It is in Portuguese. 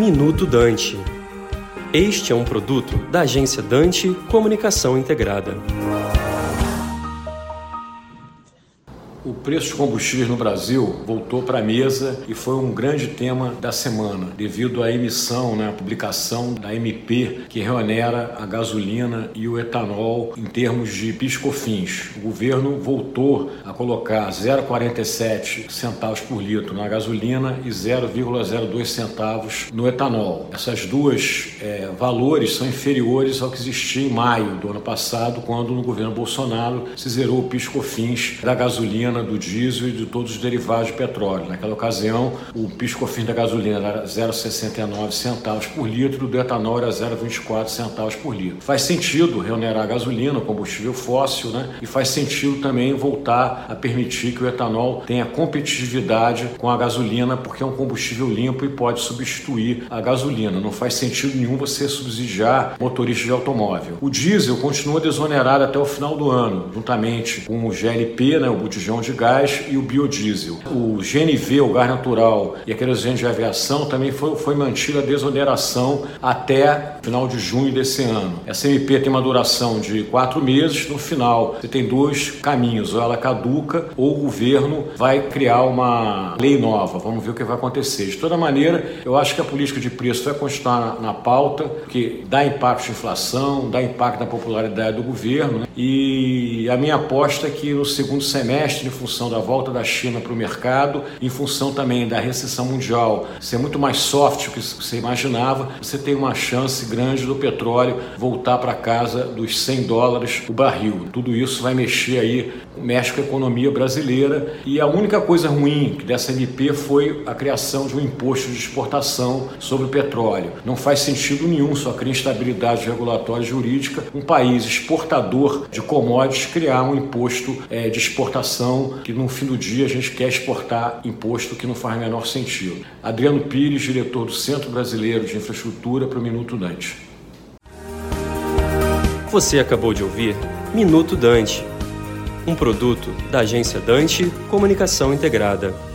Minuto Dante. Este é um produto da agência Dante Comunicação Integrada. O preço de combustíveis no Brasil voltou para a mesa e foi um grande tema da semana, devido à emissão, né, à publicação da MP, que reonera a gasolina e o etanol em termos de piscofins. O governo voltou a colocar 0,47 centavos por litro na gasolina e 0,02 centavos no etanol. Essas duas é, valores são inferiores ao que existia em maio do ano passado, quando no governo Bolsonaro se zerou o piscofins da gasolina gasolina, do diesel e de todos os derivados de petróleo. Naquela ocasião, o piscofim da gasolina era 0,69 centavos por litro, do etanol era 0,24 centavos por litro. Faz sentido reonerar a gasolina, combustível fóssil, né? E faz sentido também voltar a permitir que o etanol tenha competitividade com a gasolina, porque é um combustível limpo e pode substituir a gasolina. Não faz sentido nenhum você subsidiar motoristas de automóvel. O diesel continua desonerado até o final do ano, juntamente com o GLP, né, o botijão de gás e o biodiesel. O GNV, o gás natural e a querosene de aviação também foi, foi mantida a desoneração até final de junho desse ano. Essa MP tem uma duração de quatro meses. No final, você tem dois caminhos: ou ela caduca ou o governo vai criar uma lei nova. Vamos ver o que vai acontecer. De toda maneira, eu acho que a política de preço vai continuar na, na pauta, que dá impacto de inflação, dá impacto na popularidade do governo. Né? E a minha aposta é que no segundo semestre, em função da volta da China para o mercado, em função também da recessão mundial ser muito mais soft do que você imaginava, você tem uma chance grande do petróleo voltar para casa dos 100 dólares o barril. Tudo isso vai mexer aí, mexe com a economia brasileira e a única coisa ruim dessa MP foi a criação de um imposto de exportação sobre o petróleo. Não faz sentido nenhum, só cria instabilidade regulatória jurídica, um país exportador de commodities criar um imposto é, de exportação que no fim do dia a gente quer exportar imposto que não faz menor sentido. Adriano Pires, diretor do Centro Brasileiro de Infraestrutura para o Minuto Dante. Você acabou de ouvir Minuto Dante, um produto da agência Dante Comunicação Integrada.